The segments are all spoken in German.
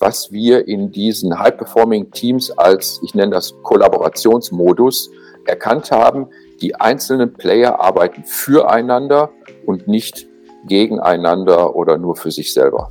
was wir in diesen High-Performing-Teams als, ich nenne das Kollaborationsmodus, erkannt haben. Die einzelnen Player arbeiten füreinander und nicht gegeneinander oder nur für sich selber.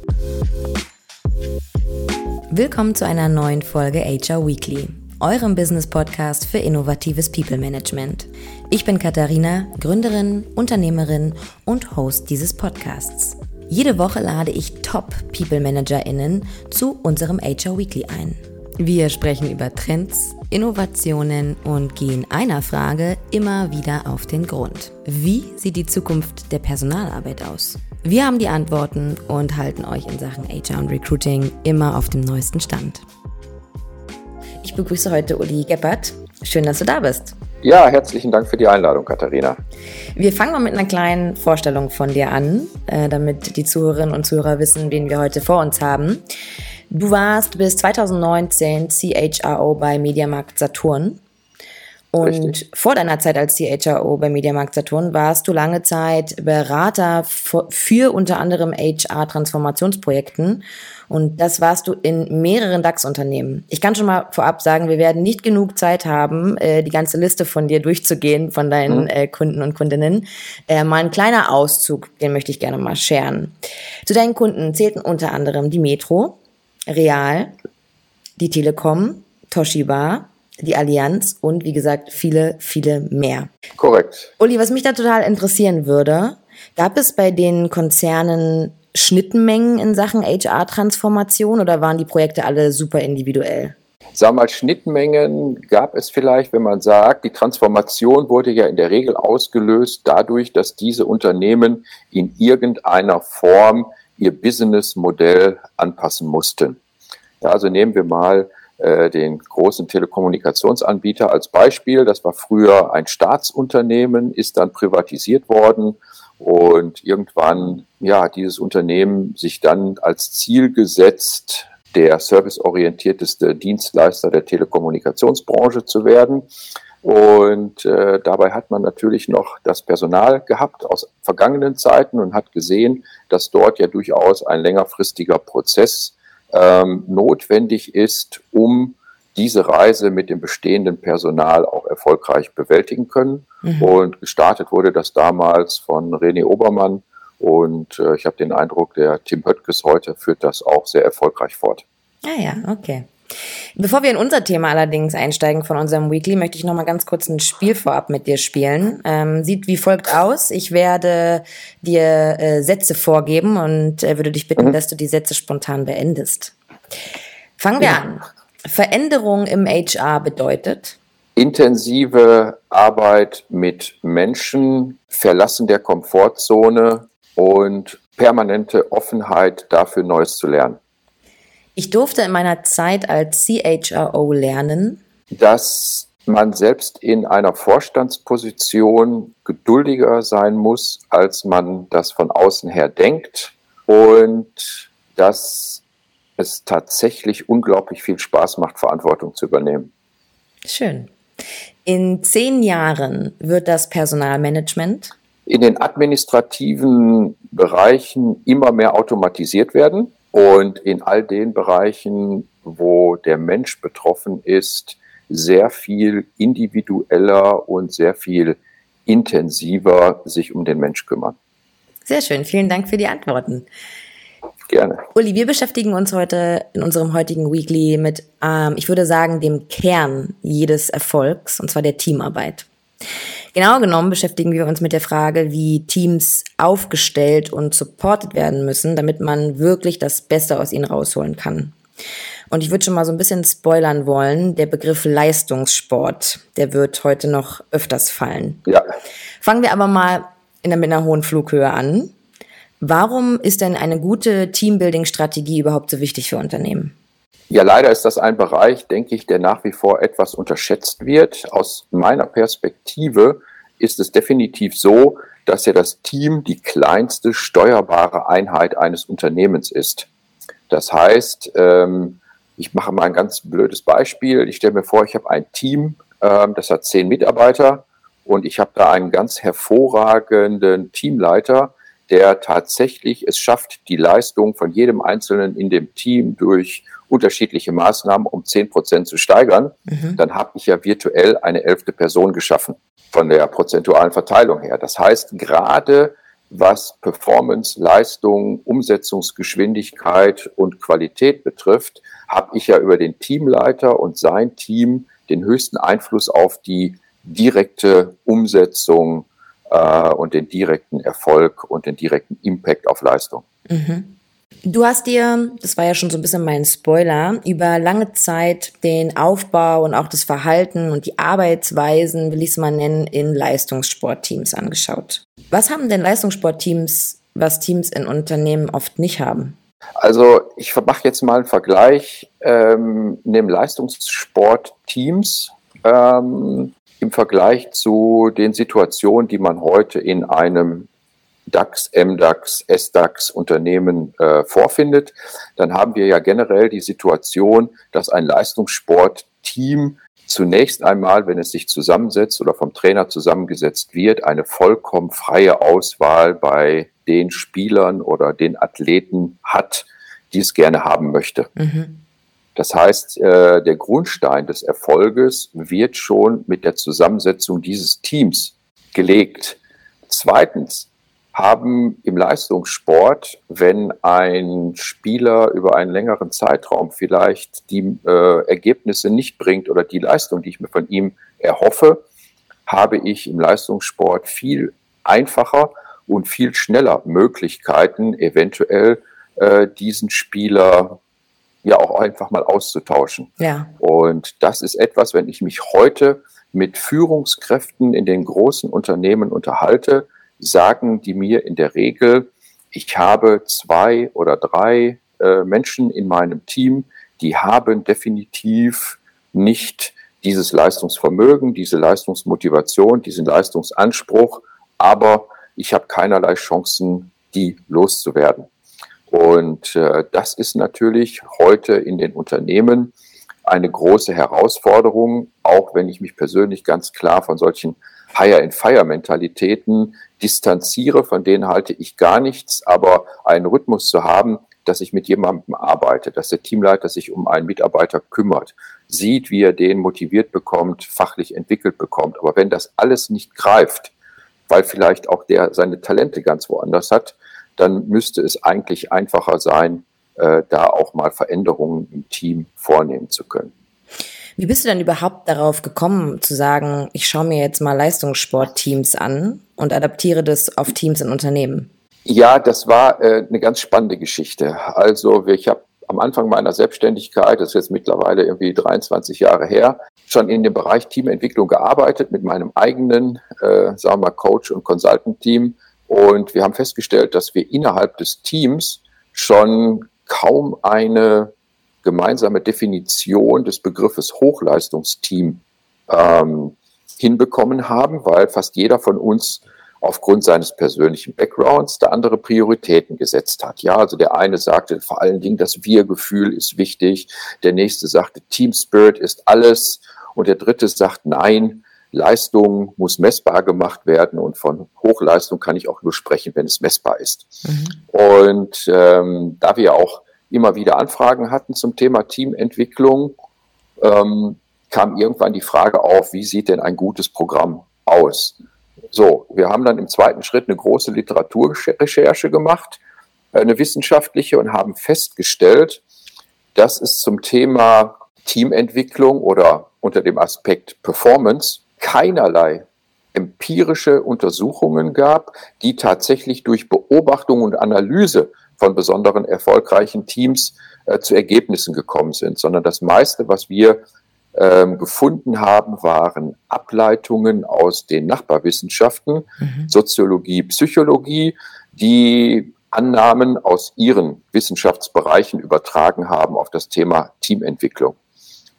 Willkommen zu einer neuen Folge HR Weekly, eurem Business-Podcast für innovatives People Management. Ich bin Katharina, Gründerin, Unternehmerin und Host dieses Podcasts. Jede Woche lade ich Top-People-ManagerInnen zu unserem HR Weekly ein. Wir sprechen über Trends, Innovationen und gehen einer Frage immer wieder auf den Grund. Wie sieht die Zukunft der Personalarbeit aus? Wir haben die Antworten und halten euch in Sachen HR und Recruiting immer auf dem neuesten Stand. Ich begrüße heute Uli Geppert. Schön, dass du da bist. Ja, herzlichen Dank für die Einladung, Katharina. Wir fangen mal mit einer kleinen Vorstellung von dir an, äh, damit die Zuhörerinnen und Zuhörer wissen, wen wir heute vor uns haben. Du warst bis 2019 CHRO bei Mediamarkt Saturn. Und Richtig. vor deiner Zeit als CHRO bei Mediamarkt Saturn warst du lange Zeit Berater für unter anderem HR-Transformationsprojekten und das warst du in mehreren DAX-Unternehmen. Ich kann schon mal vorab sagen, wir werden nicht genug Zeit haben, äh, die ganze Liste von dir durchzugehen, von deinen mhm. äh, Kunden und Kundinnen. Äh, mal ein kleiner Auszug, den möchte ich gerne mal scheren. Zu deinen Kunden zählten unter anderem die Metro, Real, die Telekom, Toshiba, die Allianz und wie gesagt viele, viele mehr. Korrekt. Uli, was mich da total interessieren würde, gab es bei den Konzernen Schnittmengen in Sachen HR-Transformation oder waren die Projekte alle super individuell? Sag mal, Schnittmengen gab es vielleicht, wenn man sagt, die Transformation wurde ja in der Regel ausgelöst dadurch, dass diese Unternehmen in irgendeiner Form ihr Businessmodell anpassen mussten. Ja, also nehmen wir mal äh, den großen Telekommunikationsanbieter als Beispiel. Das war früher ein Staatsunternehmen, ist dann privatisiert worden und irgendwann, ja, dieses Unternehmen sich dann als Ziel gesetzt, der serviceorientierteste Dienstleister der Telekommunikationsbranche zu werden. Und äh, dabei hat man natürlich noch das Personal gehabt aus vergangenen Zeiten und hat gesehen, dass dort ja durchaus ein längerfristiger Prozess ähm, notwendig ist, um diese Reise mit dem bestehenden Personal auch erfolgreich bewältigen können. Mhm. Und gestartet wurde das damals von René Obermann. Und äh, ich habe den Eindruck, der Tim Höttges heute führt das auch sehr erfolgreich fort. Ah ja, okay. Bevor wir in unser Thema allerdings einsteigen von unserem Weekly, möchte ich noch mal ganz kurz ein Spiel vorab mit dir spielen. Ähm, sieht wie folgt aus. Ich werde dir äh, Sätze vorgeben und äh, würde dich bitten, mhm. dass du die Sätze spontan beendest. Fangen wir ja. an. Veränderung im HR bedeutet? Intensive Arbeit mit Menschen, Verlassen der Komfortzone und permanente Offenheit dafür, Neues zu lernen. Ich durfte in meiner Zeit als CHRO lernen, dass man selbst in einer Vorstandsposition geduldiger sein muss, als man das von außen her denkt und dass es tatsächlich unglaublich viel Spaß macht, Verantwortung zu übernehmen. Schön. In zehn Jahren wird das Personalmanagement in den administrativen Bereichen immer mehr automatisiert werden. Und in all den Bereichen, wo der Mensch betroffen ist, sehr viel individueller und sehr viel intensiver sich um den Mensch kümmern. Sehr schön, vielen Dank für die Antworten. Gerne. Uli, wir beschäftigen uns heute in unserem heutigen Weekly mit, ähm, ich würde sagen, dem Kern jedes Erfolgs, und zwar der Teamarbeit. Genau genommen beschäftigen wir uns mit der Frage, wie Teams aufgestellt und supported werden müssen, damit man wirklich das Beste aus ihnen rausholen kann. Und ich würde schon mal so ein bisschen spoilern wollen. Der Begriff Leistungssport, der wird heute noch öfters fallen. Ja. Fangen wir aber mal in der, mit einer hohen Flughöhe an. Warum ist denn eine gute Teambuilding-Strategie überhaupt so wichtig für Unternehmen? Ja, leider ist das ein Bereich, denke ich, der nach wie vor etwas unterschätzt wird. Aus meiner Perspektive ist es definitiv so, dass ja das Team die kleinste steuerbare Einheit eines Unternehmens ist. Das heißt, ähm, ich mache mal ein ganz blödes Beispiel. Ich stelle mir vor, ich habe ein Team, ähm, das hat zehn Mitarbeiter und ich habe da einen ganz hervorragenden Teamleiter, der tatsächlich es schafft, die Leistung von jedem Einzelnen in dem Team durch unterschiedliche Maßnahmen um zehn Prozent zu steigern, mhm. dann habe ich ja virtuell eine elfte Person geschaffen von der prozentualen Verteilung her. Das heißt, gerade was Performance, Leistung, Umsetzungsgeschwindigkeit und Qualität betrifft, habe ich ja über den Teamleiter und sein Team den höchsten Einfluss auf die direkte Umsetzung äh, und den direkten Erfolg und den direkten Impact auf Leistung. Mhm. Du hast dir, das war ja schon so ein bisschen mein Spoiler, über lange Zeit den Aufbau und auch das Verhalten und die Arbeitsweisen, will ich es mal nennen, in Leistungssportteams angeschaut. Was haben denn Leistungssportteams, was Teams in Unternehmen oft nicht haben? Also ich mache jetzt mal einen Vergleich, ähm, nehme Leistungssportteams ähm, im Vergleich zu den Situationen, die man heute in einem DAX, MDAX, SDAX Unternehmen äh, vorfindet, dann haben wir ja generell die Situation, dass ein Leistungssportteam zunächst einmal, wenn es sich zusammensetzt oder vom Trainer zusammengesetzt wird, eine vollkommen freie Auswahl bei den Spielern oder den Athleten hat, die es gerne haben möchte. Mhm. Das heißt, äh, der Grundstein des Erfolges wird schon mit der Zusammensetzung dieses Teams gelegt. Zweitens haben im Leistungssport, wenn ein Spieler über einen längeren Zeitraum vielleicht die äh, Ergebnisse nicht bringt oder die Leistung, die ich mir von ihm erhoffe, habe ich im Leistungssport viel einfacher und viel schneller Möglichkeiten, eventuell äh, diesen Spieler ja auch einfach mal auszutauschen. Ja. Und das ist etwas, wenn ich mich heute mit Führungskräften in den großen Unternehmen unterhalte, sagen die mir in der Regel, ich habe zwei oder drei äh, Menschen in meinem Team, die haben definitiv nicht dieses Leistungsvermögen, diese Leistungsmotivation, diesen Leistungsanspruch, aber ich habe keinerlei Chancen, die loszuwerden. Und äh, das ist natürlich heute in den Unternehmen eine große Herausforderung, auch wenn ich mich persönlich ganz klar von solchen Hire-and-Fire-Mentalitäten distanziere, von denen halte ich gar nichts, aber einen Rhythmus zu haben, dass ich mit jemandem arbeite, dass der Teamleiter sich um einen Mitarbeiter kümmert, sieht, wie er den motiviert bekommt, fachlich entwickelt bekommt. Aber wenn das alles nicht greift, weil vielleicht auch der seine Talente ganz woanders hat, dann müsste es eigentlich einfacher sein, äh, da auch mal Veränderungen im Team vornehmen zu können. Wie bist du denn überhaupt darauf gekommen, zu sagen, ich schaue mir jetzt mal Leistungssportteams an und adaptiere das auf Teams in Unternehmen? Ja, das war äh, eine ganz spannende Geschichte. Also ich habe am Anfang meiner Selbstständigkeit, das ist jetzt mittlerweile irgendwie 23 Jahre her, schon in dem Bereich Teamentwicklung gearbeitet mit meinem eigenen, äh, sagen wir mal, Coach- und Consultant-Team. Und wir haben festgestellt, dass wir innerhalb des Teams schon kaum eine gemeinsame Definition des Begriffes Hochleistungsteam ähm, hinbekommen haben, weil fast jeder von uns aufgrund seines persönlichen Backgrounds da andere Prioritäten gesetzt hat. Ja, also der eine sagte vor allen Dingen, das Wir-Gefühl ist wichtig, der nächste sagte, Team Spirit ist alles und der dritte sagt, nein, Leistung muss messbar gemacht werden und von Hochleistung kann ich auch nur sprechen, wenn es messbar ist. Mhm. Und ähm, da wir auch immer wieder Anfragen hatten zum Thema Teamentwicklung, ähm, kam irgendwann die Frage auf, wie sieht denn ein gutes Programm aus? So, wir haben dann im zweiten Schritt eine große Literaturrecherche gemacht, eine wissenschaftliche, und haben festgestellt, dass es zum Thema Teamentwicklung oder unter dem Aspekt Performance keinerlei empirische Untersuchungen gab, die tatsächlich durch Beobachtung und Analyse von besonderen erfolgreichen Teams äh, zu Ergebnissen gekommen sind, sondern das meiste, was wir ähm, gefunden haben, waren Ableitungen aus den Nachbarwissenschaften, mhm. Soziologie, Psychologie, die Annahmen aus ihren Wissenschaftsbereichen übertragen haben auf das Thema Teamentwicklung.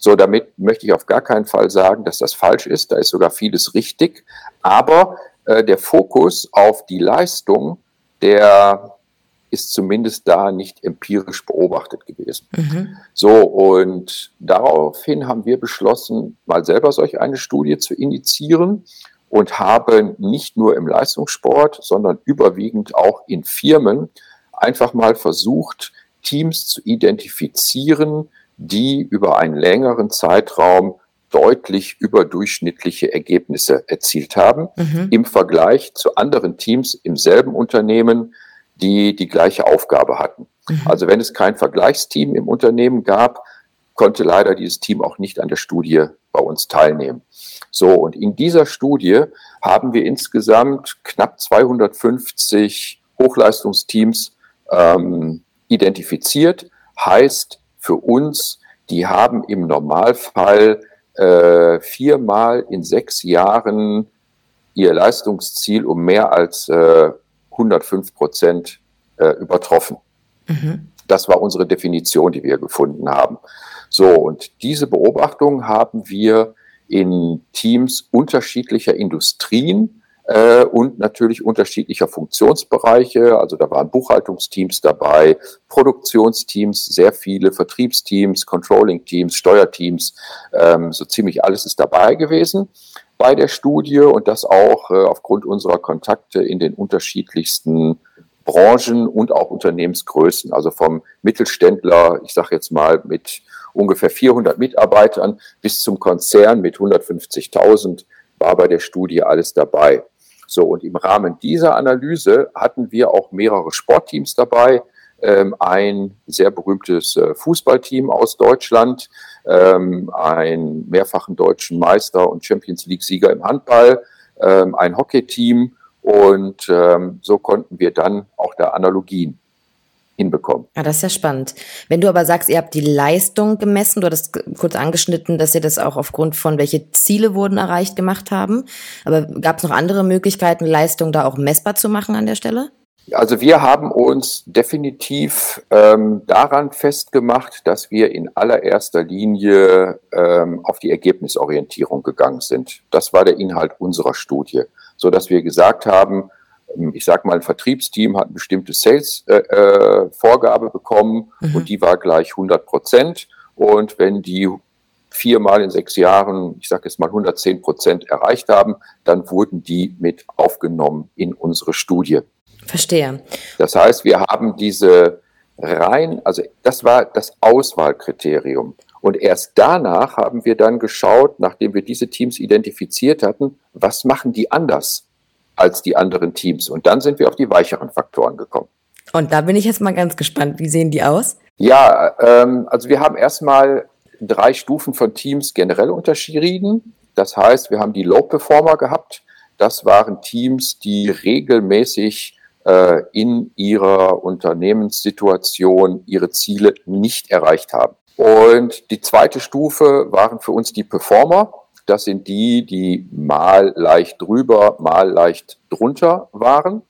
So, damit möchte ich auf gar keinen Fall sagen, dass das falsch ist. Da ist sogar vieles richtig. Aber äh, der Fokus auf die Leistung der ist zumindest da nicht empirisch beobachtet gewesen. Mhm. So, und daraufhin haben wir beschlossen, mal selber solch eine Studie zu initiieren und haben nicht nur im Leistungssport, sondern überwiegend auch in Firmen einfach mal versucht, Teams zu identifizieren, die über einen längeren Zeitraum deutlich überdurchschnittliche Ergebnisse erzielt haben mhm. im Vergleich zu anderen Teams im selben Unternehmen, die die gleiche Aufgabe hatten. Mhm. Also wenn es kein Vergleichsteam im Unternehmen gab, konnte leider dieses Team auch nicht an der Studie bei uns teilnehmen. So, und in dieser Studie haben wir insgesamt knapp 250 Hochleistungsteams ähm, identifiziert. Heißt für uns, die haben im Normalfall äh, viermal in sechs Jahren ihr Leistungsziel um mehr als äh, 105 Prozent äh, übertroffen. Mhm. Das war unsere Definition, die wir gefunden haben. So, und diese Beobachtung haben wir in Teams unterschiedlicher Industrien äh, und natürlich unterschiedlicher Funktionsbereiche. Also da waren Buchhaltungsteams dabei, Produktionsteams, sehr viele Vertriebsteams, Controlling-Teams, Steuerteams, ähm, so ziemlich alles ist dabei gewesen bei der Studie und das auch äh, aufgrund unserer Kontakte in den unterschiedlichsten Branchen und auch Unternehmensgrößen, also vom Mittelständler, ich sage jetzt mal mit ungefähr 400 Mitarbeitern bis zum Konzern mit 150.000 war bei der Studie alles dabei. So, und im Rahmen dieser Analyse hatten wir auch mehrere Sportteams dabei, ähm, ein sehr berühmtes äh, Fußballteam aus Deutschland, ähm, einen mehrfachen deutschen Meister und Champions League-Sieger im Handball, ähm, ein Hockeyteam und ähm, so konnten wir dann auch da Analogien hinbekommen. Ja, das ist ja spannend. Wenn du aber sagst, ihr habt die Leistung gemessen, du hattest kurz angeschnitten, dass ihr das auch aufgrund von welche Ziele wurden erreicht gemacht haben. Aber gab es noch andere Möglichkeiten, Leistung da auch messbar zu machen an der Stelle? Also wir haben uns definitiv ähm, daran festgemacht, dass wir in allererster Linie ähm, auf die Ergebnisorientierung gegangen sind. Das war der Inhalt unserer Studie, so dass wir gesagt haben, ich sage mal, ein Vertriebsteam hat eine bestimmte Sales-Vorgabe äh, äh bekommen mhm. und die war gleich 100 Prozent. Und wenn die viermal in sechs Jahren, ich sage jetzt mal 110 Prozent erreicht haben, dann wurden die mit aufgenommen in unsere Studie. Verstehe. Das heißt, wir haben diese rein, also das war das Auswahlkriterium. Und erst danach haben wir dann geschaut, nachdem wir diese Teams identifiziert hatten, was machen die anders als die anderen Teams. Und dann sind wir auf die weicheren Faktoren gekommen. Und da bin ich jetzt mal ganz gespannt. Wie sehen die aus? Ja, ähm, also wir haben erstmal drei Stufen von Teams generell unterschieden. Das heißt, wir haben die Low Performer gehabt. Das waren Teams, die regelmäßig äh, in ihrer Unternehmenssituation ihre Ziele nicht erreicht haben. Und die zweite Stufe waren für uns die Performer. Das sind die, die mal leicht drüber, mal leicht drunter waren.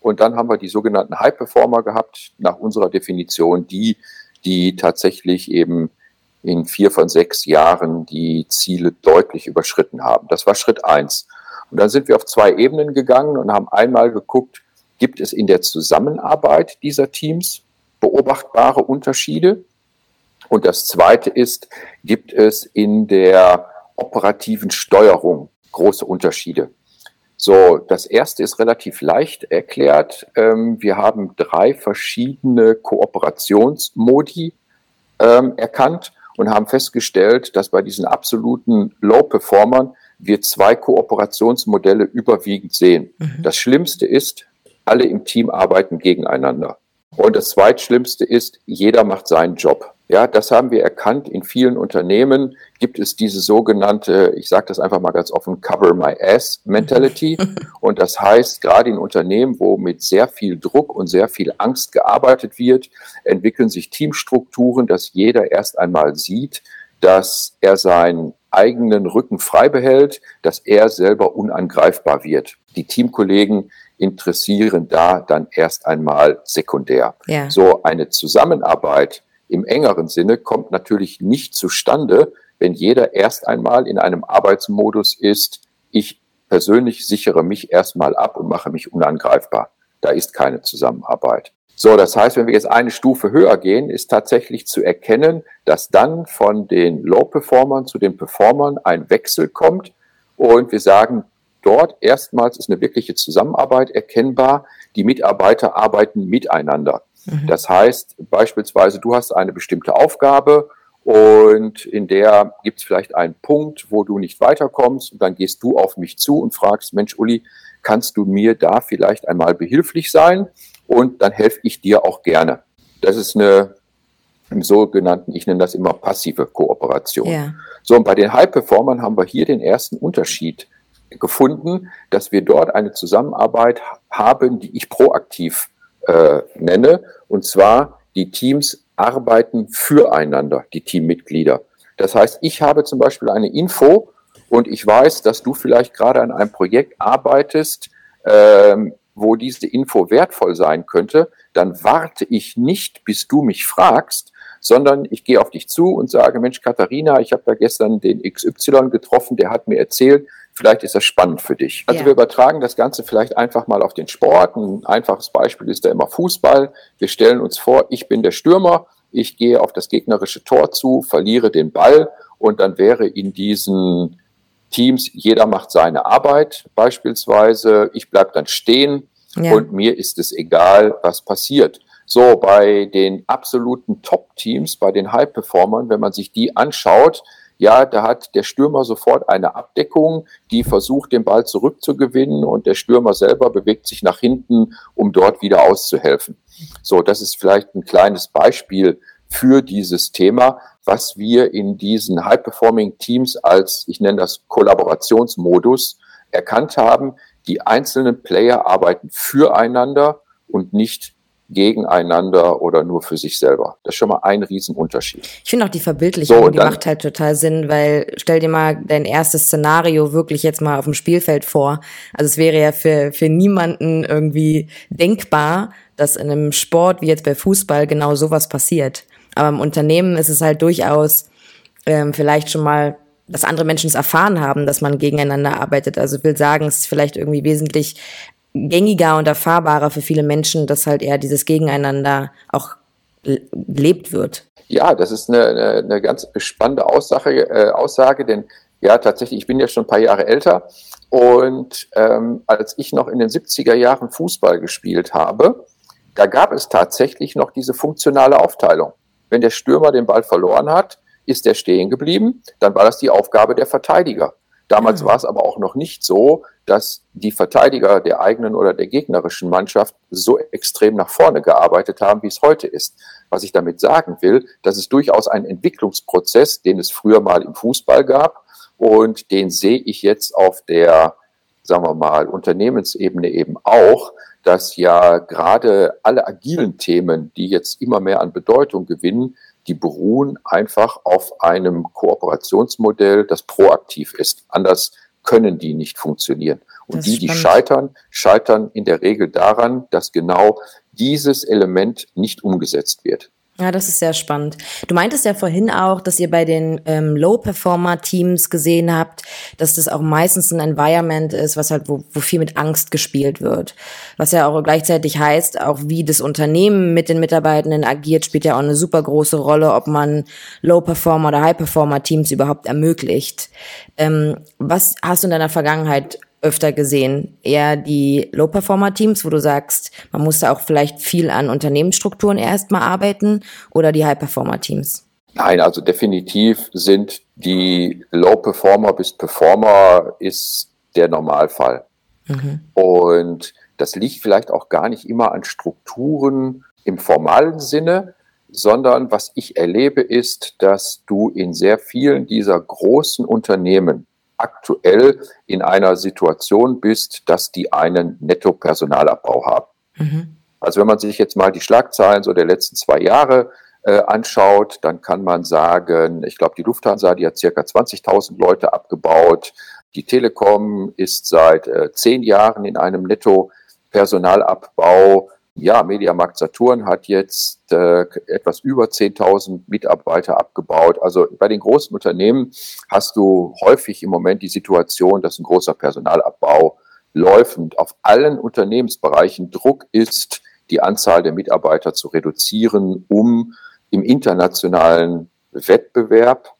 Und dann haben wir die sogenannten High Performer gehabt, nach unserer Definition, die, die tatsächlich eben in vier von sechs Jahren die Ziele deutlich überschritten haben. Das war Schritt eins. Und dann sind wir auf zwei Ebenen gegangen und haben einmal geguckt, gibt es in der Zusammenarbeit dieser Teams beobachtbare Unterschiede? Und das Zweite ist, gibt es in der operativen Steuerung große Unterschiede? So, das erste ist relativ leicht erklärt. Ähm, wir haben drei verschiedene Kooperationsmodi ähm, erkannt und haben festgestellt, dass bei diesen absoluten Low-Performern wir zwei Kooperationsmodelle überwiegend sehen. Mhm. Das Schlimmste ist, alle im Team arbeiten gegeneinander. Und das Zweitschlimmste ist, jeder macht seinen Job. Ja, das haben wir erkannt. In vielen Unternehmen gibt es diese sogenannte, ich sage das einfach mal ganz offen, Cover My Ass Mentality. Und das heißt, gerade in Unternehmen, wo mit sehr viel Druck und sehr viel Angst gearbeitet wird, entwickeln sich Teamstrukturen, dass jeder erst einmal sieht, dass er seinen eigenen Rücken frei behält, dass er selber unangreifbar wird. Die Teamkollegen interessieren da dann erst einmal sekundär. Ja. So eine Zusammenarbeit im engeren Sinne kommt natürlich nicht zustande, wenn jeder erst einmal in einem Arbeitsmodus ist, ich persönlich sichere mich erstmal ab und mache mich unangreifbar. Da ist keine Zusammenarbeit. So, das heißt, wenn wir jetzt eine Stufe höher gehen, ist tatsächlich zu erkennen, dass dann von den Low-Performern zu den Performern ein Wechsel kommt und wir sagen, dort erstmals ist eine wirkliche Zusammenarbeit erkennbar. Die Mitarbeiter arbeiten miteinander. Mhm. Das heißt beispielsweise, du hast eine bestimmte Aufgabe und in der gibt es vielleicht einen Punkt, wo du nicht weiterkommst und dann gehst du auf mich zu und fragst, Mensch, Uli, kannst du mir da vielleicht einmal behilflich sein? Und dann helfe ich dir auch gerne. Das ist eine im sogenannten, ich nenne das immer passive Kooperation. Ja. So, und bei den High-Performern haben wir hier den ersten Unterschied gefunden, dass wir dort eine Zusammenarbeit haben, die ich proaktiv äh, nenne. Und zwar, die Teams arbeiten füreinander, die Teammitglieder. Das heißt, ich habe zum Beispiel eine Info und ich weiß, dass du vielleicht gerade an einem Projekt arbeitest, ähm, wo diese Info wertvoll sein könnte, dann warte ich nicht, bis du mich fragst, sondern ich gehe auf dich zu und sage, Mensch, Katharina, ich habe da gestern den XY getroffen, der hat mir erzählt, vielleicht ist das spannend für dich. Also ja. wir übertragen das Ganze vielleicht einfach mal auf den Sport. Ein einfaches Beispiel ist da immer Fußball. Wir stellen uns vor, ich bin der Stürmer, ich gehe auf das gegnerische Tor zu, verliere den Ball und dann wäre in diesen Teams, jeder macht seine Arbeit beispielsweise, ich bleibe dann stehen ja. und mir ist es egal, was passiert. So, bei den absoluten Top-Teams, bei den High-Performern, wenn man sich die anschaut, ja, da hat der Stürmer sofort eine Abdeckung, die versucht, den Ball zurückzugewinnen und der Stürmer selber bewegt sich nach hinten, um dort wieder auszuhelfen. So, das ist vielleicht ein kleines Beispiel für dieses Thema, was wir in diesen High-Performing-Teams als, ich nenne das Kollaborationsmodus, erkannt haben. Die einzelnen Player arbeiten füreinander und nicht gegeneinander oder nur für sich selber. Das ist schon mal ein Riesenunterschied. Ich finde auch die Verbildlichung, so, die dann, macht halt total Sinn, weil stell dir mal dein erstes Szenario wirklich jetzt mal auf dem Spielfeld vor. Also es wäre ja für, für niemanden irgendwie denkbar, dass in einem Sport wie jetzt bei Fußball genau sowas passiert. Aber im Unternehmen ist es halt durchaus ähm, vielleicht schon mal dass andere Menschen es erfahren haben, dass man gegeneinander arbeitet. Also ich will sagen, es ist vielleicht irgendwie wesentlich gängiger und erfahrbarer für viele Menschen, dass halt eher dieses Gegeneinander auch gelebt wird. Ja, das ist eine, eine, eine ganz spannende Aussage, äh, Aussage, denn ja, tatsächlich, ich bin ja schon ein paar Jahre älter und ähm, als ich noch in den 70er Jahren Fußball gespielt habe, da gab es tatsächlich noch diese funktionale Aufteilung. Wenn der Stürmer den Ball verloren hat, ist er stehen geblieben, dann war das die Aufgabe der Verteidiger. Damals war es aber auch noch nicht so, dass die Verteidiger der eigenen oder der gegnerischen Mannschaft so extrem nach vorne gearbeitet haben, wie es heute ist. Was ich damit sagen will, das ist durchaus ein Entwicklungsprozess, den es früher mal im Fußball gab und den sehe ich jetzt auf der, sagen wir mal, Unternehmensebene eben auch, dass ja gerade alle agilen Themen, die jetzt immer mehr an Bedeutung gewinnen, die beruhen einfach auf einem Kooperationsmodell, das proaktiv ist. Anders können die nicht funktionieren. Und die, die scheitern, scheitern in der Regel daran, dass genau dieses Element nicht umgesetzt wird. Ja, das ist sehr spannend. Du meintest ja vorhin auch, dass ihr bei den ähm, Low-Performer-Teams gesehen habt, dass das auch meistens ein Environment ist, was halt, wo, wo viel mit Angst gespielt wird. Was ja auch gleichzeitig heißt, auch wie das Unternehmen mit den Mitarbeitenden agiert, spielt ja auch eine super große Rolle, ob man Low-Performer oder High-Performer-Teams überhaupt ermöglicht. Ähm, was hast du in deiner Vergangenheit öfter gesehen? Eher die Low-Performer-Teams, wo du sagst, man muss da auch vielleicht viel an Unternehmensstrukturen erstmal arbeiten oder die High-Performer-Teams? Nein, also definitiv sind die Low-Performer bis Performer ist der Normalfall. Mhm. Und das liegt vielleicht auch gar nicht immer an Strukturen im formalen Sinne, sondern was ich erlebe ist, dass du in sehr vielen dieser großen Unternehmen aktuell in einer Situation bist, dass die einen Netto-Personalabbau haben. Mhm. Also wenn man sich jetzt mal die Schlagzeilen so der letzten zwei Jahre äh, anschaut, dann kann man sagen, ich glaube, die Lufthansa, die hat circa 20.000 Leute abgebaut. Die Telekom ist seit äh, zehn Jahren in einem Netto-Personalabbau ja, Mediamarkt Saturn hat jetzt äh, etwas über 10.000 Mitarbeiter abgebaut. Also bei den großen Unternehmen hast du häufig im Moment die Situation, dass ein großer Personalabbau läuft und auf allen Unternehmensbereichen Druck ist, die Anzahl der Mitarbeiter zu reduzieren, um im internationalen Wettbewerb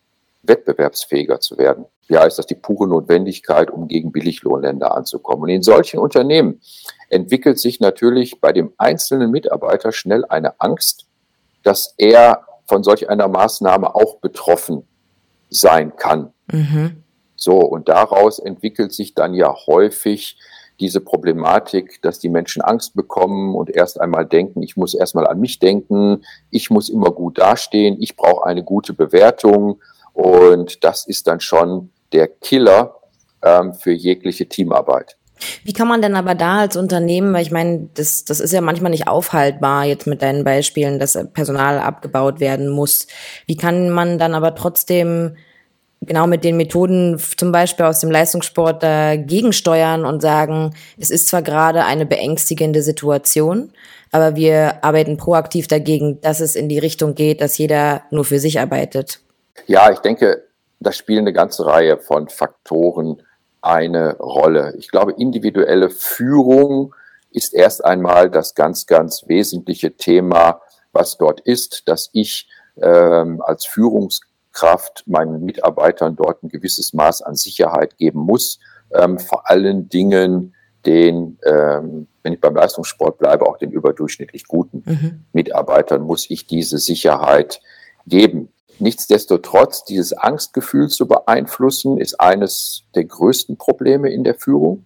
wettbewerbsfähiger zu werden. Ja, ist das die pure Notwendigkeit, um gegen Billiglohnländer anzukommen. Und in solchen Unternehmen entwickelt sich natürlich bei dem einzelnen Mitarbeiter schnell eine Angst, dass er von solch einer Maßnahme auch betroffen sein kann. Mhm. So, und daraus entwickelt sich dann ja häufig diese Problematik, dass die Menschen Angst bekommen und erst einmal denken, ich muss erstmal an mich denken, ich muss immer gut dastehen, ich brauche eine gute Bewertung und das ist dann schon der Killer ähm, für jegliche Teamarbeit. Wie kann man denn aber da als Unternehmen, weil ich meine, das, das ist ja manchmal nicht aufhaltbar jetzt mit deinen Beispielen, dass Personal abgebaut werden muss. Wie kann man dann aber trotzdem genau mit den Methoden zum Beispiel aus dem Leistungssport dagegen steuern und sagen, es ist zwar gerade eine beängstigende Situation, aber wir arbeiten proaktiv dagegen, dass es in die Richtung geht, dass jeder nur für sich arbeitet. Ja, ich denke, da spielen eine ganze Reihe von Faktoren eine Rolle. Ich glaube, individuelle Führung ist erst einmal das ganz, ganz wesentliche Thema, was dort ist, dass ich ähm, als Führungskraft meinen Mitarbeitern dort ein gewisses Maß an Sicherheit geben muss, ähm, vor allen Dingen den, ähm, wenn ich beim Leistungssport bleibe, auch den überdurchschnittlich guten mhm. Mitarbeitern muss ich diese Sicherheit geben. Nichtsdestotrotz, dieses Angstgefühl zu beeinflussen, ist eines der größten Probleme in der Führung.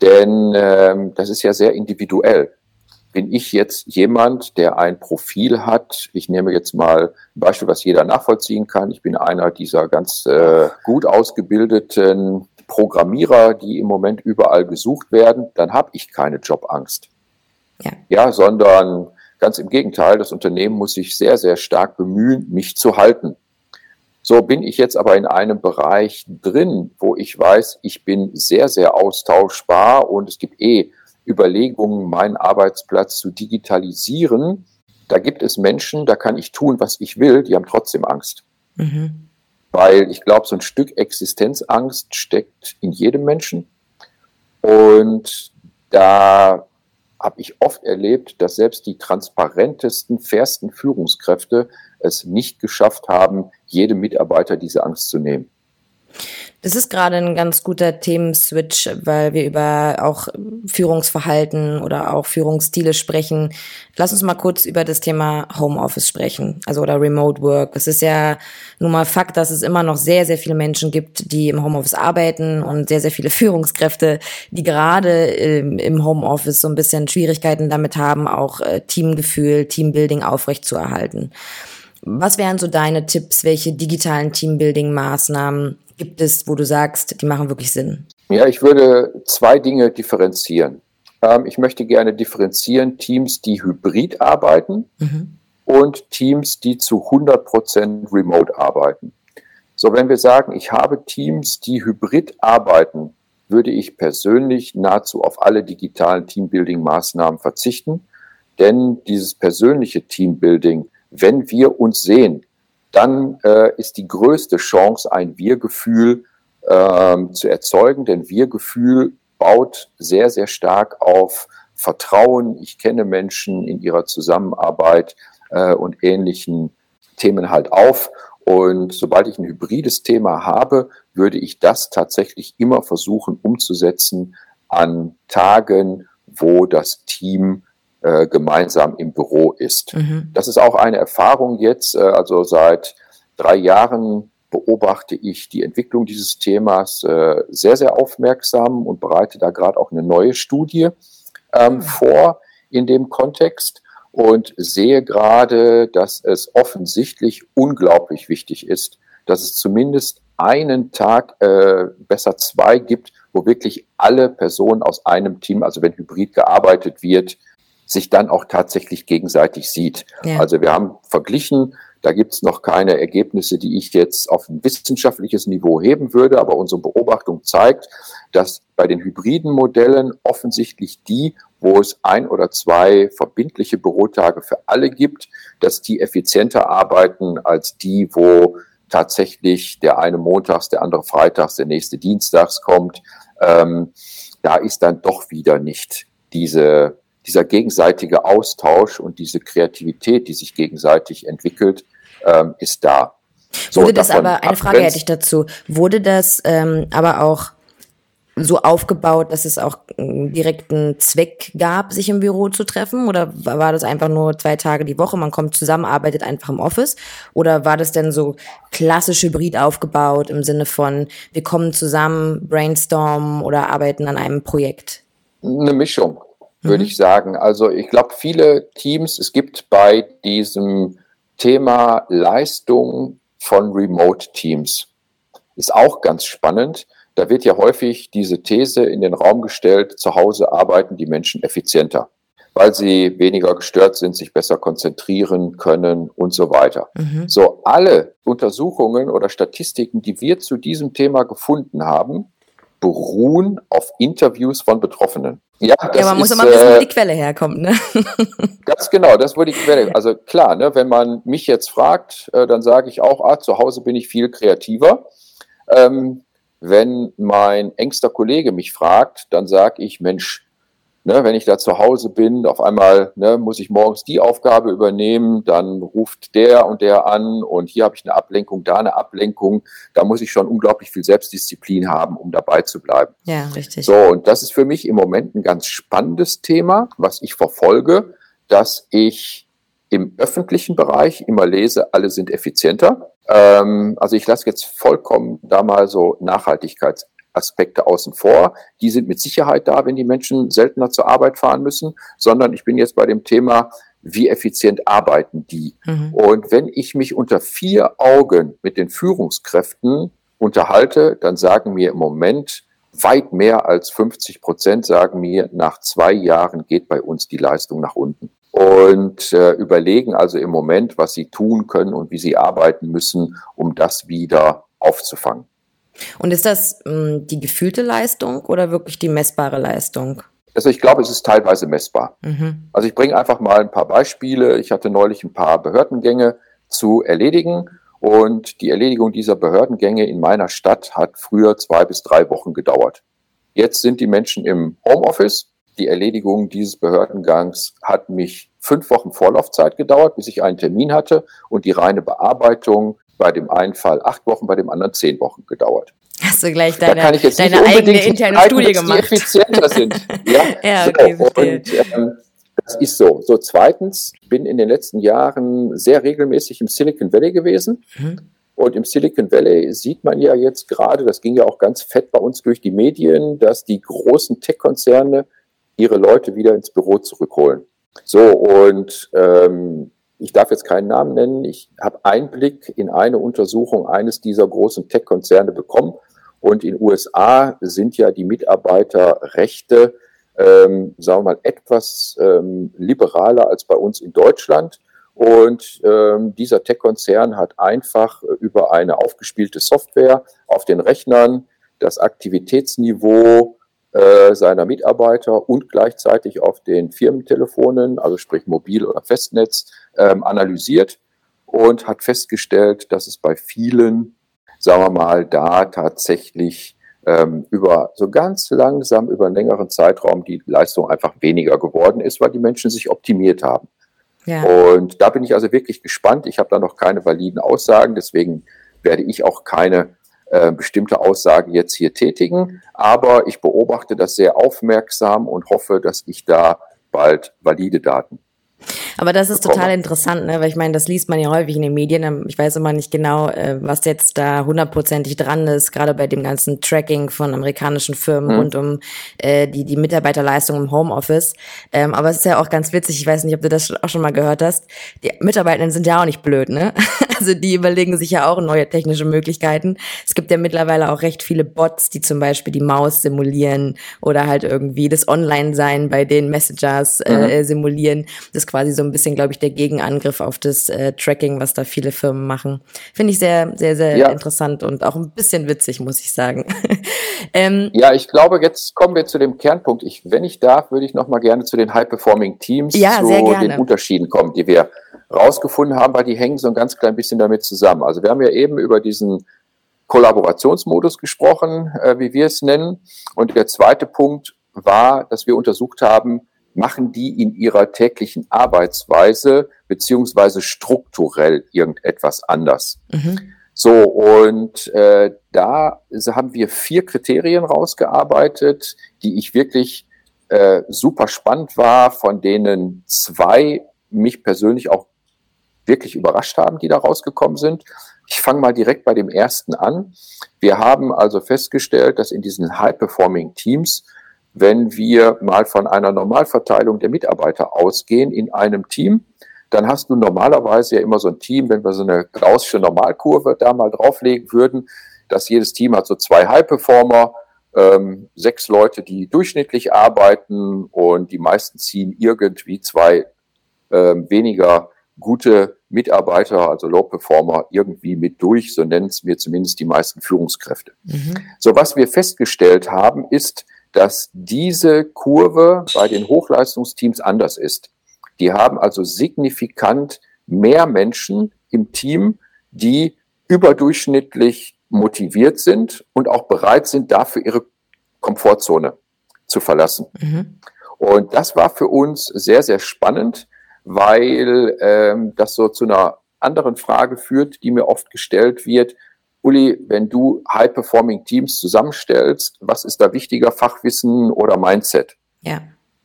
Denn ähm, das ist ja sehr individuell. Bin ich jetzt jemand, der ein Profil hat, ich nehme jetzt mal ein Beispiel, was jeder nachvollziehen kann. Ich bin einer dieser ganz äh, gut ausgebildeten Programmierer, die im Moment überall gesucht werden, dann habe ich keine Jobangst. Ja. ja, sondern Ganz im Gegenteil, das Unternehmen muss sich sehr, sehr stark bemühen, mich zu halten. So bin ich jetzt aber in einem Bereich drin, wo ich weiß, ich bin sehr, sehr austauschbar und es gibt eh Überlegungen, meinen Arbeitsplatz zu digitalisieren. Da gibt es Menschen, da kann ich tun, was ich will, die haben trotzdem Angst. Mhm. Weil ich glaube, so ein Stück Existenzangst steckt in jedem Menschen. Und da habe ich oft erlebt, dass selbst die transparentesten, fairsten Führungskräfte es nicht geschafft haben, jedem Mitarbeiter diese Angst zu nehmen. Das ist gerade ein ganz guter Themenswitch, weil wir über auch Führungsverhalten oder auch Führungsstile sprechen. Lass uns mal kurz über das Thema Homeoffice sprechen, also oder Remote Work. Es ist ja nun mal Fakt, dass es immer noch sehr, sehr viele Menschen gibt, die im Homeoffice arbeiten und sehr, sehr viele Führungskräfte, die gerade im Homeoffice so ein bisschen Schwierigkeiten damit haben, auch äh, Teamgefühl, Teambuilding aufrechtzuerhalten. Was wären so deine Tipps? Welche digitalen Teambuilding-Maßnahmen gibt es, wo du sagst, die machen wirklich Sinn? Ja, ich würde zwei Dinge differenzieren. Ähm, ich möchte gerne differenzieren Teams, die hybrid arbeiten mhm. und Teams, die zu 100 Prozent remote arbeiten. So, wenn wir sagen, ich habe Teams, die hybrid arbeiten, würde ich persönlich nahezu auf alle digitalen Teambuilding-Maßnahmen verzichten. Denn dieses persönliche Teambuilding, wenn wir uns sehen, dann äh, ist die größte Chance, ein Wir-Gefühl ähm, zu erzeugen. Denn Wir-Gefühl baut sehr, sehr stark auf Vertrauen. Ich kenne Menschen in ihrer Zusammenarbeit äh, und ähnlichen Themen halt auf. Und sobald ich ein hybrides Thema habe, würde ich das tatsächlich immer versuchen umzusetzen an Tagen, wo das Team äh, gemeinsam im Büro ist. Mhm. Das ist auch eine Erfahrung jetzt, äh, also seit drei Jahren beobachte ich die Entwicklung dieses Themas äh, sehr, sehr aufmerksam und bereite da gerade auch eine neue Studie ähm, mhm. vor in dem Kontext und sehe gerade, dass es offensichtlich unglaublich wichtig ist, dass es zumindest einen Tag, äh, besser zwei gibt, wo wirklich alle Personen aus einem Team, also wenn hybrid gearbeitet wird, sich dann auch tatsächlich gegenseitig sieht. Ja. Also wir haben verglichen, da gibt es noch keine Ergebnisse, die ich jetzt auf ein wissenschaftliches Niveau heben würde, aber unsere Beobachtung zeigt, dass bei den hybriden Modellen offensichtlich die, wo es ein oder zwei verbindliche Bürotage für alle gibt, dass die effizienter arbeiten als die, wo tatsächlich der eine montags, der andere freitags, der nächste dienstags kommt. Ähm, da ist dann doch wieder nicht diese dieser gegenseitige Austausch und diese Kreativität, die sich gegenseitig entwickelt, ähm, ist da. So, Wurde das aber, eine Frage hätte ich dazu, wurde das ähm, aber auch so aufgebaut, dass es auch direkten Zweck gab, sich im Büro zu treffen? Oder war das einfach nur zwei Tage die Woche, man kommt zusammen, arbeitet einfach im Office? Oder war das denn so klassisch hybrid aufgebaut im Sinne von, wir kommen zusammen, brainstormen oder arbeiten an einem Projekt? Eine Mischung, würde mhm. ich sagen. Also ich glaube, viele Teams, es gibt bei diesem Thema Leistung von Remote-Teams, ist auch ganz spannend da wird ja häufig diese These in den Raum gestellt, zu Hause arbeiten die Menschen effizienter, weil sie weniger gestört sind, sich besser konzentrieren können und so weiter. Mhm. So, alle Untersuchungen oder Statistiken, die wir zu diesem Thema gefunden haben, beruhen auf Interviews von Betroffenen. Ja, ja man ist, muss immer wissen, wo die Quelle herkommt, ne? ganz genau, das wo die Quelle. Also klar, ne, wenn man mich jetzt fragt, äh, dann sage ich auch, ah, zu Hause bin ich viel kreativer. Ähm, wenn mein engster Kollege mich fragt, dann sage ich, Mensch, ne, wenn ich da zu Hause bin, auf einmal ne, muss ich morgens die Aufgabe übernehmen, dann ruft der und der an und hier habe ich eine Ablenkung, da eine Ablenkung. Da muss ich schon unglaublich viel Selbstdisziplin haben, um dabei zu bleiben. Ja, richtig. So, und das ist für mich im Moment ein ganz spannendes Thema, was ich verfolge, dass ich im öffentlichen Bereich immer lese, alle sind effizienter. Ähm, also ich lasse jetzt vollkommen da mal so Nachhaltigkeitsaspekte außen vor. Die sind mit Sicherheit da, wenn die Menschen seltener zur Arbeit fahren müssen, sondern ich bin jetzt bei dem Thema, wie effizient arbeiten die. Mhm. Und wenn ich mich unter vier Augen mit den Führungskräften unterhalte, dann sagen mir im Moment weit mehr als 50 Prozent sagen mir, nach zwei Jahren geht bei uns die Leistung nach unten und äh, überlegen also im Moment, was sie tun können und wie sie arbeiten müssen, um das wieder aufzufangen. Und ist das mh, hm, die gefühlte Leistung oder wirklich die messbare Leistung? Also ich glaube, es ist teilweise messbar. Mhm. Also ich bringe einfach mal ein paar Beispiele. Ich hatte neulich ein paar Behördengänge zu erledigen und die Erledigung dieser Behördengänge in meiner Stadt hat früher zwei bis drei Wochen gedauert. Jetzt sind die Menschen im Homeoffice die Erledigung dieses Behördengangs hat mich fünf Wochen Vorlaufzeit gedauert, bis ich einen Termin hatte und die reine Bearbeitung bei dem einen Fall acht Wochen, bei dem anderen zehn Wochen gedauert. Hast du gleich deine, deine eigene interne streiten, Studie gemacht. Die effizienter sind. ja, ja okay, so. Und ähm, das ist so. So zweitens, ich bin in den letzten Jahren sehr regelmäßig im Silicon Valley gewesen. Mhm. Und im Silicon Valley sieht man ja jetzt gerade, das ging ja auch ganz fett bei uns durch die Medien, dass die großen Tech-Konzerne ihre Leute wieder ins Büro zurückholen. So, und ähm, ich darf jetzt keinen Namen nennen. Ich habe Einblick in eine Untersuchung eines dieser großen Tech-Konzerne bekommen. Und in USA sind ja die Mitarbeiterrechte, ähm, sagen wir mal, etwas ähm, liberaler als bei uns in Deutschland. Und ähm, dieser Tech-Konzern hat einfach über eine aufgespielte Software auf den Rechnern das Aktivitätsniveau äh, seiner Mitarbeiter und gleichzeitig auf den Firmentelefonen, also sprich Mobil- oder Festnetz, ähm, analysiert und hat festgestellt, dass es bei vielen, sagen wir mal, da tatsächlich ähm, über so ganz langsam über einen längeren Zeitraum die Leistung einfach weniger geworden ist, weil die Menschen sich optimiert haben. Ja. Und da bin ich also wirklich gespannt. Ich habe da noch keine validen Aussagen, deswegen werde ich auch keine äh, bestimmte Aussage jetzt hier tätigen. Aber ich beobachte das sehr aufmerksam und hoffe, dass ich da bald valide Daten aber das ist total interessant, ne? weil ich meine, das liest man ja häufig in den Medien. Ähm, ich weiß immer nicht genau, äh, was jetzt da hundertprozentig dran ist, gerade bei dem ganzen Tracking von amerikanischen Firmen mhm. rund um äh, die, die Mitarbeiterleistung im Homeoffice. Ähm, aber es ist ja auch ganz witzig, ich weiß nicht, ob du das auch schon mal gehört hast. Die Mitarbeitenden sind ja auch nicht blöd, ne? Also die überlegen sich ja auch neue technische Möglichkeiten. Es gibt ja mittlerweile auch recht viele Bots, die zum Beispiel die Maus simulieren oder halt irgendwie das Online-Sein bei den Messengers äh, mhm. simulieren. Das quasi so ein bisschen, glaube ich, der Gegenangriff auf das äh, Tracking, was da viele Firmen machen. Finde ich sehr, sehr, sehr ja. interessant und auch ein bisschen witzig, muss ich sagen. ähm, ja, ich glaube, jetzt kommen wir zu dem Kernpunkt. Ich, wenn ich darf, würde ich noch mal gerne zu den High-Performing Teams, ja, zu den Unterschieden kommen, die wir rausgefunden haben, weil die hängen so ein ganz klein bisschen damit zusammen. Also wir haben ja eben über diesen Kollaborationsmodus gesprochen, äh, wie wir es nennen. Und der zweite Punkt war, dass wir untersucht haben, machen die in ihrer täglichen Arbeitsweise beziehungsweise strukturell irgendetwas anders. Mhm. So, und äh, da haben wir vier Kriterien rausgearbeitet, die ich wirklich äh, super spannend war, von denen zwei mich persönlich auch wirklich überrascht haben, die da rausgekommen sind. Ich fange mal direkt bei dem ersten an. Wir haben also festgestellt, dass in diesen High-Performing Teams, wenn wir mal von einer Normalverteilung der Mitarbeiter ausgehen in einem Team, dann hast du normalerweise ja immer so ein Team, wenn wir so eine gaußsche Normalkurve da mal drauflegen würden, dass jedes Team hat so zwei High-Performer, ähm, sechs Leute, die durchschnittlich arbeiten und die meisten ziehen irgendwie zwei ähm, weniger gute Mitarbeiter, also Low Performer, irgendwie mit durch, so nennen es mir zumindest die meisten Führungskräfte. Mhm. So, was wir festgestellt haben, ist, dass diese Kurve bei den Hochleistungsteams anders ist. Die haben also signifikant mehr Menschen im Team, die überdurchschnittlich motiviert sind und auch bereit sind, dafür ihre Komfortzone zu verlassen. Mhm. Und das war für uns sehr, sehr spannend, weil ähm, das so zu einer anderen Frage führt, die mir oft gestellt wird. Uli, wenn du High-Performing Teams zusammenstellst, was ist da wichtiger, Fachwissen oder Mindset? Ja.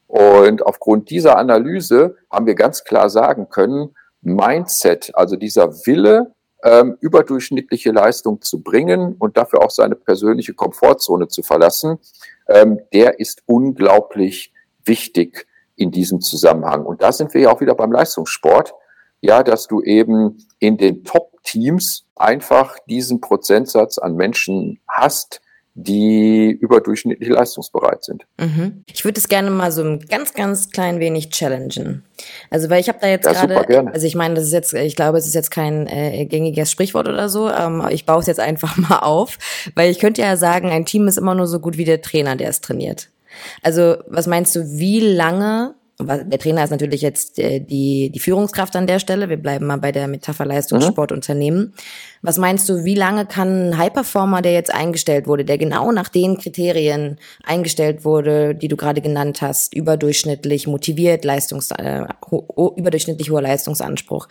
Und aufgrund dieser Analyse haben wir ganz klar sagen können, Mindset, also dieser Wille, ähm, überdurchschnittliche Leistung zu bringen und dafür auch seine persönliche Komfortzone zu verlassen, ähm, der ist unglaublich wichtig in diesem Zusammenhang. Und da sind wir ja auch wieder beim Leistungssport, ja, dass du eben in den Top-Teams einfach diesen Prozentsatz an Menschen hast, die überdurchschnittlich leistungsbereit sind. Mhm. Ich würde es gerne mal so ein ganz, ganz klein wenig challengen. Also weil ich habe da jetzt ja, gerade, also ich meine, das ist jetzt, ich glaube, es ist jetzt kein äh, gängiges Sprichwort oder so, ähm, ich baue es jetzt einfach mal auf, weil ich könnte ja sagen, ein Team ist immer nur so gut wie der Trainer, der es trainiert. Also was meinst du, wie lange der Trainer ist natürlich jetzt äh, die, die Führungskraft an der Stelle. Wir bleiben mal bei der Metapher Leistungssportunternehmen. Mhm. Was meinst du, wie lange kann ein High-Performer, der jetzt eingestellt wurde, der genau nach den Kriterien eingestellt wurde, die du gerade genannt hast, überdurchschnittlich motiviert, Leistungs, äh, ho überdurchschnittlich hoher Leistungsanspruch,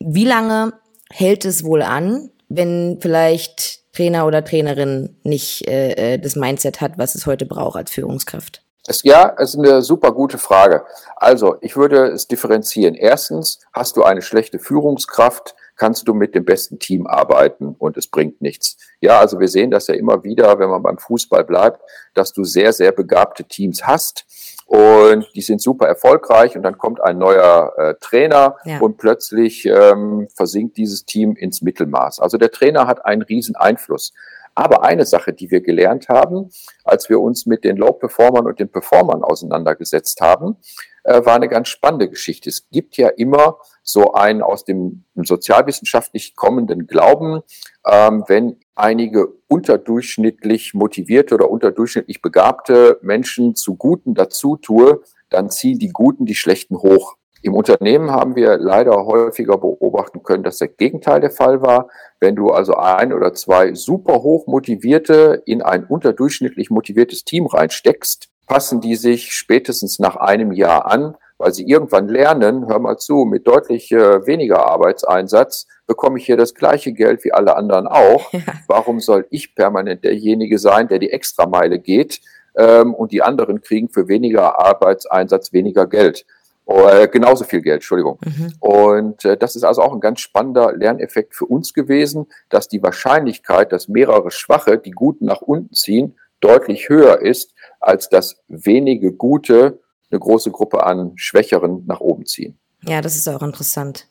wie lange hält es wohl an, wenn vielleicht Trainer oder Trainerin nicht äh, äh das Mindset hat, was es heute braucht als Führungskraft? Es, ja, es ist eine super gute Frage. Also, ich würde es differenzieren. Erstens, hast du eine schlechte Führungskraft, kannst du mit dem besten Team arbeiten und es bringt nichts. Ja, also wir sehen das ja immer wieder, wenn man beim Fußball bleibt, dass du sehr, sehr begabte Teams hast und die sind super erfolgreich und dann kommt ein neuer äh, Trainer ja. und plötzlich ähm, versinkt dieses Team ins Mittelmaß. Also der Trainer hat einen riesen Einfluss. Aber eine Sache, die wir gelernt haben, als wir uns mit den Low-Performern und den Performern auseinandergesetzt haben, äh, war eine ganz spannende Geschichte. Es gibt ja immer so einen aus dem sozialwissenschaftlich kommenden Glauben, ähm, wenn einige unterdurchschnittlich motivierte oder unterdurchschnittlich begabte Menschen zu Guten dazu tue, dann ziehen die Guten die Schlechten hoch. Im Unternehmen haben wir leider häufiger beobachten können, dass der Gegenteil der Fall war. Wenn du also ein oder zwei super hoch motivierte in ein unterdurchschnittlich motiviertes Team reinsteckst, passen die sich spätestens nach einem Jahr an, weil sie irgendwann lernen, hör mal zu, mit deutlich äh, weniger Arbeitseinsatz bekomme ich hier das gleiche Geld wie alle anderen auch. Ja. Warum soll ich permanent derjenige sein, der die Extrameile geht ähm, und die anderen kriegen für weniger Arbeitseinsatz weniger Geld? Äh, genauso viel Geld, Entschuldigung. Mhm. Und äh, das ist also auch ein ganz spannender Lerneffekt für uns gewesen, dass die Wahrscheinlichkeit, dass mehrere Schwache die Guten nach unten ziehen, deutlich höher ist, als dass wenige Gute eine große Gruppe an Schwächeren nach oben ziehen. Ja, das ist auch interessant.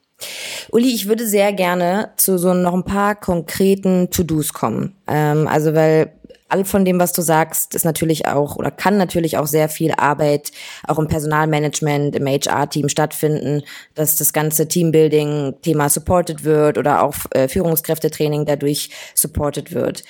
Uli, ich würde sehr gerne zu so noch ein paar konkreten To-Dos kommen. Ähm, also weil all von dem, was du sagst, ist natürlich auch oder kann natürlich auch sehr viel Arbeit auch im Personalmanagement, im HR-Team stattfinden, dass das ganze Teambuilding-Thema supported wird oder auch äh, Führungskräftetraining dadurch supported wird.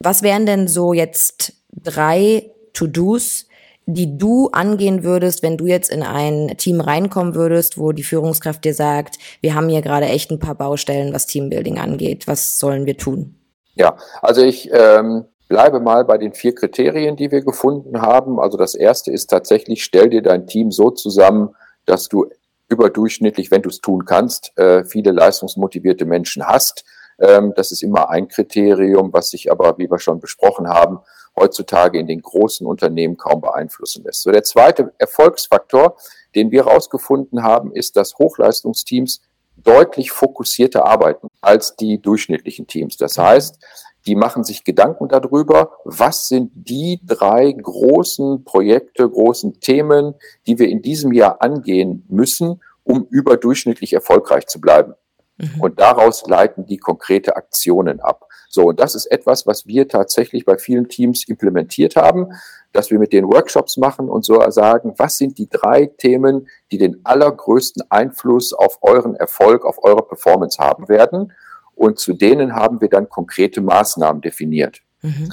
Was wären denn so jetzt drei To-Dos, die du angehen würdest, wenn du jetzt in ein Team reinkommen würdest, wo die Führungskraft dir sagt, wir haben hier gerade echt ein paar Baustellen, was Teambuilding angeht. Was sollen wir tun? Ja, also ich ähm, bleibe mal bei den vier Kriterien, die wir gefunden haben. Also das erste ist tatsächlich, stell dir dein Team so zusammen, dass du überdurchschnittlich, wenn du es tun kannst, äh, viele leistungsmotivierte Menschen hast. Ähm, das ist immer ein Kriterium, was sich aber, wie wir schon besprochen haben, heutzutage in den großen Unternehmen kaum beeinflussen lässt. So der zweite Erfolgsfaktor, den wir herausgefunden haben, ist, dass Hochleistungsteams deutlich fokussierter arbeiten als die durchschnittlichen Teams. Das heißt, die machen sich Gedanken darüber, was sind die drei großen Projekte, großen Themen, die wir in diesem Jahr angehen müssen, um überdurchschnittlich erfolgreich zu bleiben. Mhm. Und daraus leiten die konkrete Aktionen ab. So, und das ist etwas, was wir tatsächlich bei vielen Teams implementiert haben, dass wir mit den Workshops machen und so sagen, was sind die drei Themen, die den allergrößten Einfluss auf euren Erfolg, auf eure Performance haben werden. Und zu denen haben wir dann konkrete Maßnahmen definiert. Mhm.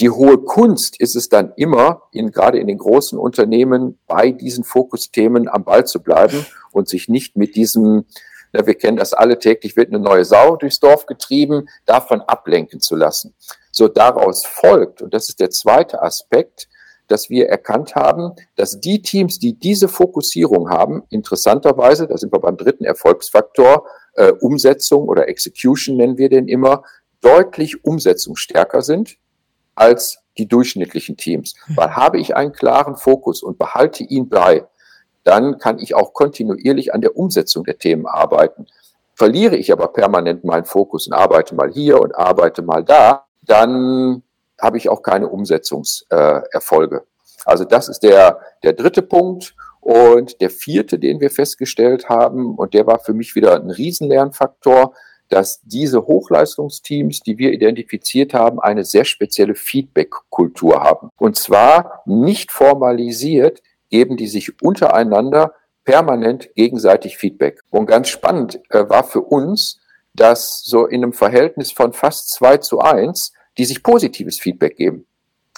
Die hohe Kunst ist es dann immer, in, gerade in den großen Unternehmen, bei diesen Fokusthemen am Ball zu bleiben und sich nicht mit diesem wir kennen das alle täglich, wird eine neue Sau durchs Dorf getrieben, davon ablenken zu lassen. So daraus folgt, und das ist der zweite Aspekt, dass wir erkannt haben, dass die Teams, die diese Fokussierung haben, interessanterweise, da sind wir beim dritten Erfolgsfaktor, äh, Umsetzung oder Execution nennen wir den immer, deutlich umsetzungsstärker sind als die durchschnittlichen Teams. Hm. Weil habe ich einen klaren Fokus und behalte ihn bei, dann kann ich auch kontinuierlich an der Umsetzung der Themen arbeiten. Verliere ich aber permanent meinen Fokus und arbeite mal hier und arbeite mal da, dann habe ich auch keine Umsetzungserfolge. Also das ist der, der dritte Punkt. Und der vierte, den wir festgestellt haben, und der war für mich wieder ein Riesenlernfaktor, dass diese Hochleistungsteams, die wir identifiziert haben, eine sehr spezielle Feedback-Kultur haben. Und zwar nicht formalisiert, geben die sich untereinander permanent gegenseitig Feedback. Und ganz spannend äh, war für uns, dass so in einem Verhältnis von fast zwei zu eins, die sich positives Feedback geben.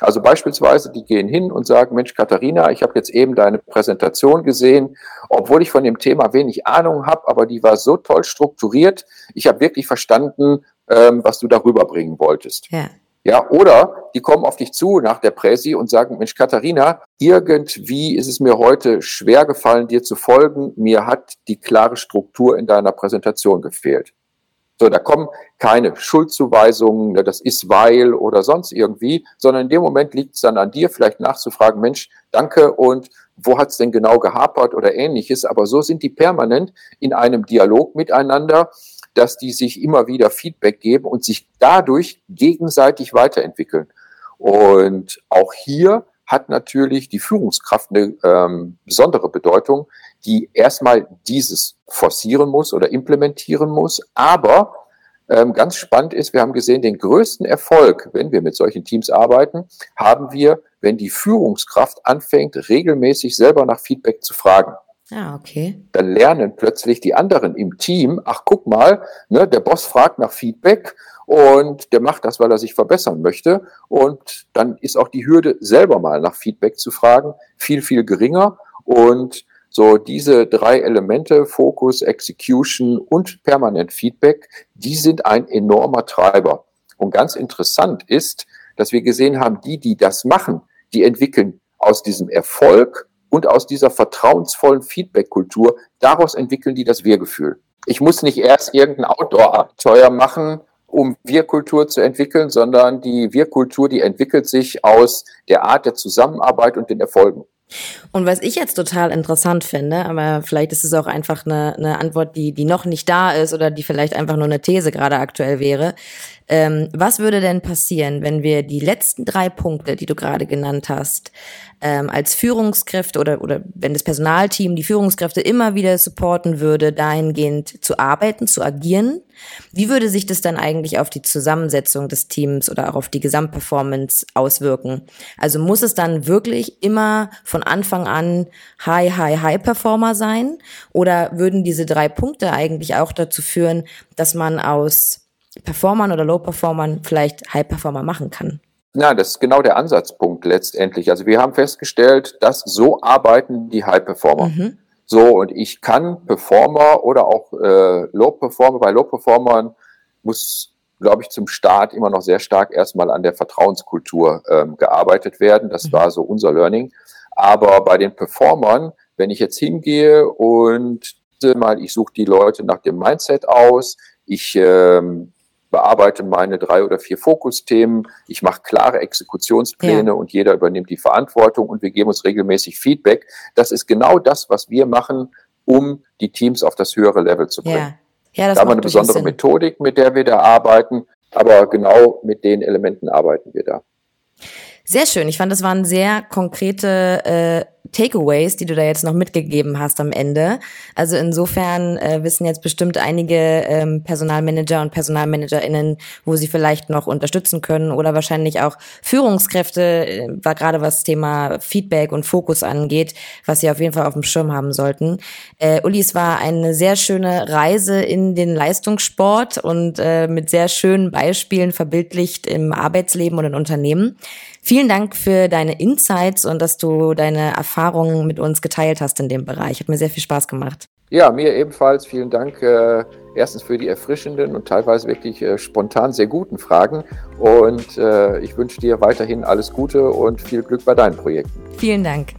Also beispielsweise, die gehen hin und sagen, Mensch, Katharina, ich habe jetzt eben deine Präsentation gesehen, obwohl ich von dem Thema wenig Ahnung habe, aber die war so toll strukturiert. Ich habe wirklich verstanden, ähm, was du darüber bringen wolltest. Ja. Ja, oder die kommen auf dich zu nach der Präsi und sagen, Mensch, Katharina, irgendwie ist es mir heute schwer gefallen, dir zu folgen. Mir hat die klare Struktur in deiner Präsentation gefehlt. So, da kommen keine Schuldzuweisungen, ne, das ist weil oder sonst irgendwie, sondern in dem Moment liegt es dann an dir, vielleicht nachzufragen, Mensch, danke und wo hat es denn genau gehapert oder ähnliches. Aber so sind die permanent in einem Dialog miteinander dass die sich immer wieder Feedback geben und sich dadurch gegenseitig weiterentwickeln. Und auch hier hat natürlich die Führungskraft eine ähm, besondere Bedeutung, die erstmal dieses forcieren muss oder implementieren muss. Aber ähm, ganz spannend ist, wir haben gesehen, den größten Erfolg, wenn wir mit solchen Teams arbeiten, haben wir, wenn die Führungskraft anfängt, regelmäßig selber nach Feedback zu fragen. Ah, okay. Dann lernen plötzlich die anderen im Team, ach guck mal, ne, der Boss fragt nach Feedback und der macht das, weil er sich verbessern möchte. Und dann ist auch die Hürde, selber mal nach Feedback zu fragen, viel, viel geringer. Und so diese drei Elemente, Fokus, Execution und permanent Feedback, die sind ein enormer Treiber. Und ganz interessant ist, dass wir gesehen haben, die, die das machen, die entwickeln aus diesem Erfolg und aus dieser vertrauensvollen Feedback-Kultur, daraus entwickeln die das Wir-Gefühl. Ich muss nicht erst irgendein Outdoor-Abenteuer machen, um Wir-Kultur zu entwickeln, sondern die Wir-Kultur, die entwickelt sich aus der Art der Zusammenarbeit und den Erfolgen. Und was ich jetzt total interessant finde, aber vielleicht ist es auch einfach eine, eine Antwort, die, die noch nicht da ist oder die vielleicht einfach nur eine These gerade aktuell wäre. Ähm, was würde denn passieren, wenn wir die letzten drei Punkte, die du gerade genannt hast, ähm, als Führungskräfte oder, oder wenn das Personalteam die Führungskräfte immer wieder supporten würde, dahingehend zu arbeiten, zu agieren. Wie würde sich das dann eigentlich auf die Zusammensetzung des Teams oder auch auf die Gesamtperformance auswirken? Also muss es dann wirklich immer von Anfang an High, High, High Performer sein? Oder würden diese drei Punkte eigentlich auch dazu führen, dass man aus Performern oder Low Performern vielleicht High Performer machen kann? Ja, das ist genau der Ansatzpunkt letztendlich. Also wir haben festgestellt, dass so arbeiten die High Performer. Mhm. So, und ich kann Performer oder auch äh, Low Performer, bei Low Performern muss, glaube ich, zum Start immer noch sehr stark erstmal an der Vertrauenskultur ähm, gearbeitet werden. Das mhm. war so unser Learning. Aber bei den Performern, wenn ich jetzt hingehe und mal, ich suche die Leute nach dem Mindset aus, ich ähm, bearbeite meine drei oder vier Fokusthemen, ich mache klare Exekutionspläne ja. und jeder übernimmt die Verantwortung und wir geben uns regelmäßig Feedback. Das ist genau das, was wir machen, um die Teams auf das höhere Level zu bringen. Ja. Ja, das da haben wir eine besondere Methodik, mit der wir da arbeiten, aber genau mit den Elementen arbeiten wir da. Sehr schön. Ich fand, das waren sehr konkrete äh, Takeaways, die du da jetzt noch mitgegeben hast am Ende. Also insofern äh, wissen jetzt bestimmt einige ähm, Personalmanager und PersonalmanagerInnen, wo sie vielleicht noch unterstützen können oder wahrscheinlich auch Führungskräfte, äh, war gerade was Thema Feedback und Fokus angeht, was sie auf jeden Fall auf dem Schirm haben sollten. Äh, Uli, es war eine sehr schöne Reise in den Leistungssport und äh, mit sehr schönen Beispielen verbildlicht im Arbeitsleben und in Unternehmen. Vielen Dank für deine Insights und dass du deine Erfahrungen mit uns geteilt hast in dem Bereich. Hat mir sehr viel Spaß gemacht. Ja, mir ebenfalls. Vielen Dank. Äh, erstens für die erfrischenden und teilweise wirklich äh, spontan sehr guten Fragen. Und äh, ich wünsche dir weiterhin alles Gute und viel Glück bei deinen Projekten. Vielen Dank.